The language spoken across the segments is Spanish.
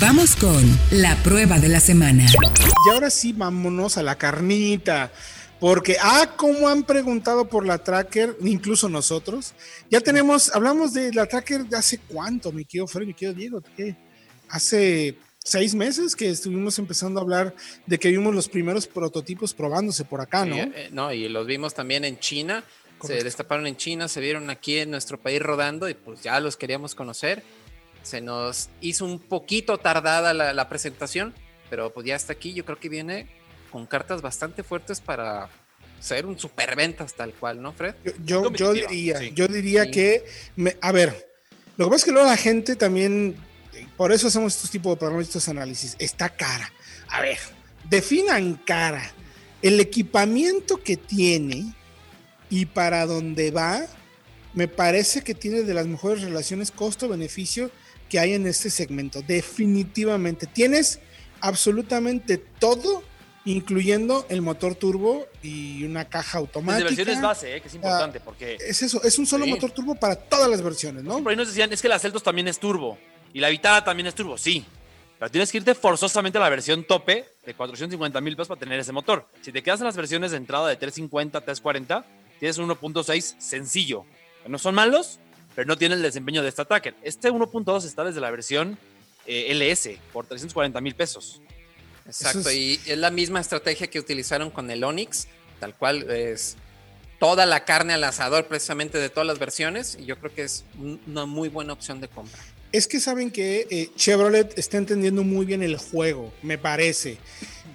Vamos con la prueba de la semana. Y ahora sí, vámonos a la carnita. Porque, ah, como han preguntado por la tracker, incluso nosotros. Ya tenemos, hablamos de la tracker de hace cuánto, mi querido Fred, mi querido Diego, ¿qué? Hace seis meses que estuvimos empezando a hablar de que vimos los primeros prototipos probándose por acá, ¿no? Eh, no, y los vimos también en China. Se destaparon en China, se vieron aquí en nuestro país rodando y pues ya los queríamos conocer. Se nos hizo un poquito tardada la, la presentación, pero pues ya está aquí. Yo creo que viene con cartas bastante fuertes para ser un superventas tal cual, ¿no, Fred? Yo, yo, diría, yo diría que, a ver, lo que pasa es que luego la gente también, por eso hacemos estos tipos de programas, estos análisis, está cara. A ver, definan cara. El equipamiento que tiene y para dónde va, me parece que tiene de las mejores relaciones costo-beneficio que hay en este segmento. Definitivamente. Tienes absolutamente todo incluyendo el motor turbo y una caja automática. De versiones base, eh, que es importante, ah, porque... Es eso, es un solo motor turbo para todas las versiones, ¿no? Por ahí nos decían, es que la Celtos también es turbo, y la Vitara también es turbo, sí. Pero tienes que irte forzosamente a la versión tope de 450 mil pesos para tener ese motor. Si te quedas en las versiones de entrada de 350, 340, tienes un 1.6 sencillo. No son malos, pero no tiene el desempeño de este Tracker. Este 1.2 está desde la versión eh, LS por 340 mil pesos. Exacto, y es la misma estrategia que utilizaron con el Onix, tal cual es toda la carne al asador precisamente de todas las versiones, y yo creo que es una muy buena opción de compra. Es que saben que eh, Chevrolet está entendiendo muy bien el juego, me parece.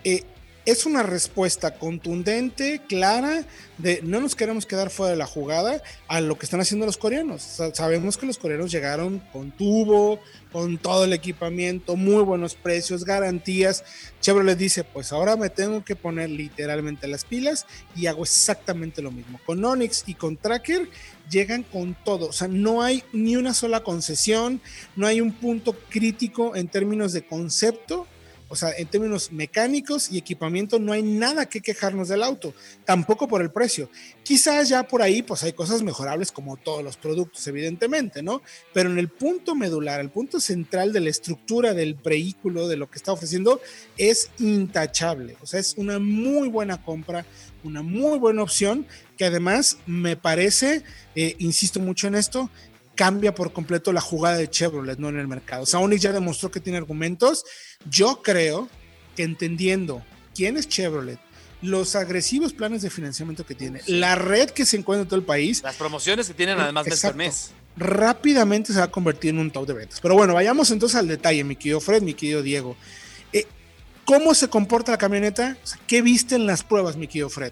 Eh, es una respuesta contundente, clara, de no nos queremos quedar fuera de la jugada a lo que están haciendo los coreanos. sabemos que los coreanos llegaron con tubo, con todo el equipamiento, muy buenos precios, garantías. Chevrolet dice, pues ahora me tengo que poner literalmente las pilas y hago exactamente lo mismo. Con Onix y con Tracker llegan con todo, o sea, no hay ni una sola concesión, no hay un punto crítico en términos de concepto o sea, en términos mecánicos y equipamiento no hay nada que quejarnos del auto, tampoco por el precio. Quizás ya por ahí pues hay cosas mejorables como todos los productos, evidentemente, ¿no? Pero en el punto medular, el punto central de la estructura del vehículo, de lo que está ofreciendo, es intachable. O sea, es una muy buena compra, una muy buena opción que además me parece, eh, insisto mucho en esto, cambia por completo la jugada de Chevrolet, no en el mercado. O sea, Onix ya demostró que tiene argumentos. Yo creo que entendiendo quién es Chevrolet, los agresivos planes de financiamiento que tiene, la red que se encuentra en todo el país. Las promociones que tienen además mes por mes. Rápidamente se va a convertir en un top de ventas. Pero bueno, vayamos entonces al detalle, mi querido Fred, mi querido Diego. Eh, ¿Cómo se comporta la camioneta? ¿Qué viste en las pruebas, mi querido Fred?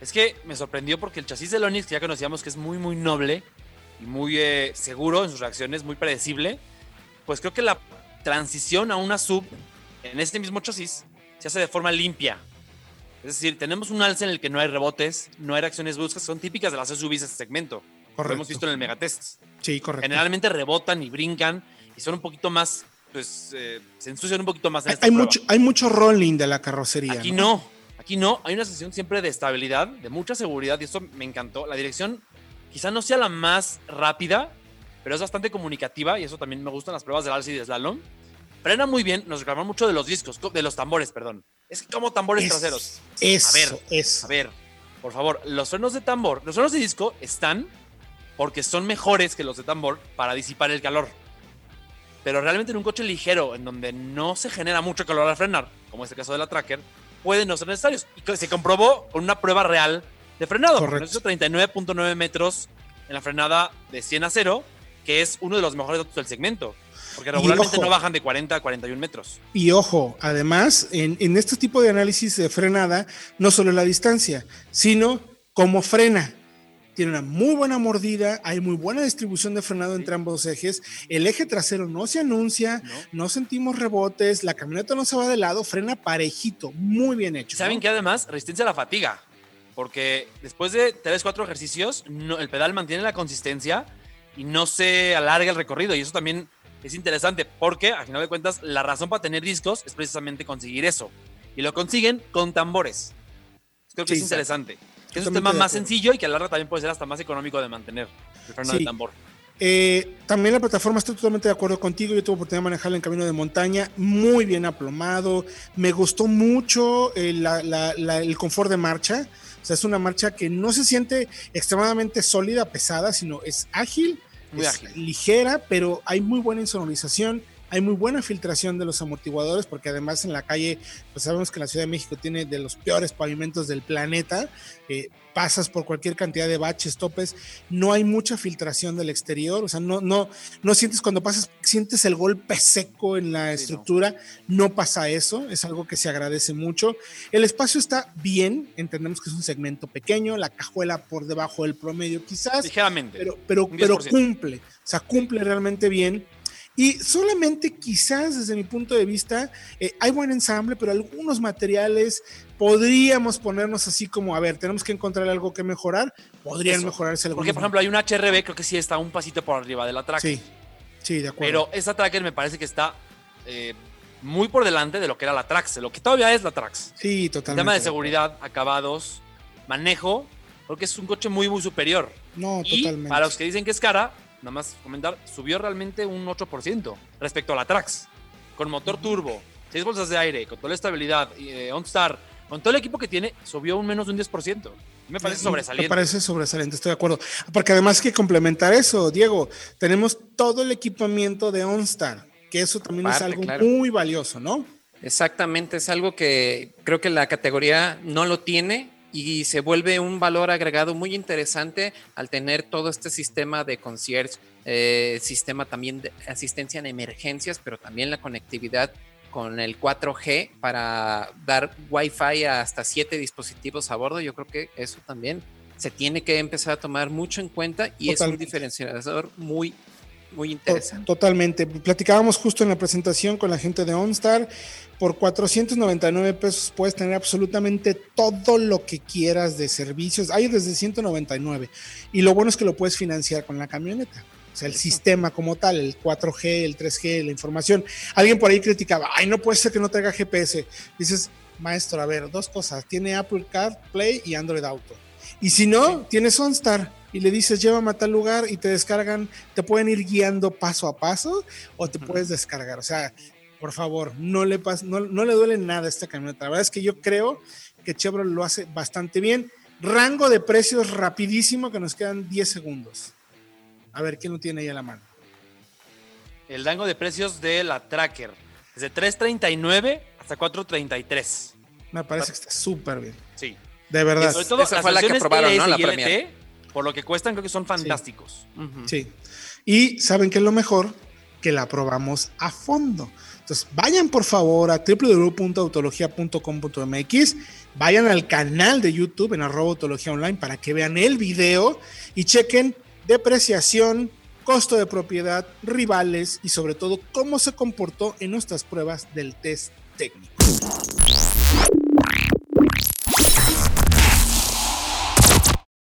Es que me sorprendió porque el chasis del Onix, que ya conocíamos que es muy, muy noble, y muy eh, seguro en sus reacciones, muy predecible, pues creo que la transición a una sub en este mismo chasis se hace de forma limpia. Es decir, tenemos un alce en el que no hay rebotes, no hay reacciones bruscas, son típicas de las SUVs de este segmento. Correcto. Lo hemos visto en el megatest. Sí, correcto. Generalmente rebotan y brincan y son un poquito más, pues, eh, se ensucian un poquito más en esta hay, mucho, hay mucho rolling de la carrocería. Aquí ¿no? aquí no. Hay una sensación siempre de estabilidad, de mucha seguridad y eso me encantó. La dirección quizá no sea la más rápida, pero es bastante comunicativa y eso también me gustan las pruebas del alce y de slalom. Frena muy bien, nos reclaman mucho de los discos, de los tambores, perdón. Es como tambores traseros. Es, a ver, es. A ver, por favor, los frenos de tambor, los frenos de disco están porque son mejores que los de tambor para disipar el calor. Pero realmente en un coche ligero, en donde no se genera mucho calor al frenar, como es el caso de la Tracker, pueden no ser necesarios. Y se comprobó con una prueba real de frenado. Correcto. 39.9 metros en la frenada de 100 a 0, que es uno de los mejores datos del segmento. Porque regularmente no bajan de 40 a 41 metros. Y ojo, además, en, en este tipo de análisis de frenada, no solo la distancia, sino cómo frena. Tiene una muy buena mordida, hay muy buena distribución de frenado entre ambos ejes. El eje trasero no se anuncia, no, sentimos rebotes, la camioneta no se va de lado, frena parejito, muy bien hecho. ¿Saben que además resistencia a la fatiga? Porque después de 3, 4 ejercicios, el pedal mantiene la consistencia y no se alarga el recorrido. Y eso también es interesante porque, a final de cuentas, la razón para tener discos es precisamente conseguir eso. Y lo consiguen con tambores. Creo que es interesante. es un tema más sencillo y que a la larga también puede ser hasta más económico de mantener el freno de tambor. Eh, también la plataforma, estoy totalmente de acuerdo contigo. Yo tuve oportunidad de manejarla en camino de montaña, muy bien aplomado. Me gustó mucho eh, el confort de marcha. O sea, es una marcha que no se siente extremadamente sólida, pesada, sino es ágil, ligera, pero hay muy buena insonorización hay muy buena filtración de los amortiguadores porque además en la calle, pues sabemos que la Ciudad de México tiene de los peores pavimentos del planeta. Eh, pasas por cualquier cantidad de baches, topes, no hay mucha filtración del exterior, o sea, no, no, no sientes cuando pasas, sientes el golpe seco en la estructura, no. pasa eso, es algo que se agradece mucho. El espacio está bien, entendemos que es un segmento pequeño, la cajuela por debajo del promedio quizás, ligeramente, pero, pero, pero cumple, o sea, cumple realmente bien y solamente quizás desde mi punto de vista eh, hay buen ensamble, pero algunos materiales podríamos ponernos así como, a ver, tenemos que encontrar algo que mejorar, podrían mejorarse algo. Porque, por ejemplo, hay un HRB, creo que sí está un pasito por arriba de la tracker. Sí, sí, de acuerdo. Pero esa tracker me parece que está eh, muy por delante de lo que era la Trax, de lo que todavía es la Trax. Sí, totalmente. El tema de seguridad, acabados, manejo, porque es un coche muy, muy superior. No, y Para los que dicen que es cara, nada más comentar, subió realmente un 8% respecto a la Trax. Con motor turbo, 6 bolsas de aire, con toda la estabilidad, eh, OnStar, con todo el equipo que tiene, subió un menos de un 10%. Me parece sobresaliente. Me parece sobresaliente, estoy de acuerdo. Porque además hay que complementar eso, Diego. Tenemos todo el equipamiento de OnStar, que eso también es algo muy valioso, ¿no? Exactamente, es algo que creo que la categoría no lo tiene y se vuelve un valor agregado muy interesante al tener todo este sistema de concierge, eh, sistema también de asistencia en emergencias, pero también la conectividad con el 4G para dar Wi-Fi a hasta siete dispositivos a bordo. Yo creo que eso también se tiene que empezar a tomar mucho en cuenta y es un diferenciador muy muy interesante. Totalmente. Platicábamos justo en la presentación con la gente de OnStar. Por 499 pesos puedes tener absolutamente todo lo que quieras de servicios. Hay desde 199. Y lo bueno es que lo puedes financiar con la camioneta. O sea, el sistema como tal, el 4G, el 3G, la información. Alguien por ahí criticaba, ay, no puede ser que no traiga GPS. Dices, maestro, a ver, dos cosas. Tiene Apple CarPlay y Android Auto. Y si no, tienes OnStar y le dices llévame a tal lugar y te descargan, te pueden ir guiando paso a paso o te puedes descargar. O sea, por favor, no le, no, no, le duele nada a esta camioneta. La verdad es que yo creo que Chevrolet lo hace bastante bien. Rango de precios rapidísimo que nos quedan 10 segundos. A ver, ¿quién lo tiene ahí a la mano? El rango de precios de la Tracker. Desde 3.39 hasta 4.33. Me parece que está súper bien. Sí. De verdad. Sobre todo, Esa fue la que probaron, ¿no? La LT, por lo que cuestan, creo que son fantásticos. Sí. Y saben que es lo mejor que la probamos a fondo. Entonces, vayan por favor a www.autologia.com.mx, vayan al canal de YouTube en arroba autología online para que vean el video y chequen depreciación, costo de propiedad, rivales y sobre todo cómo se comportó en nuestras pruebas del test técnico.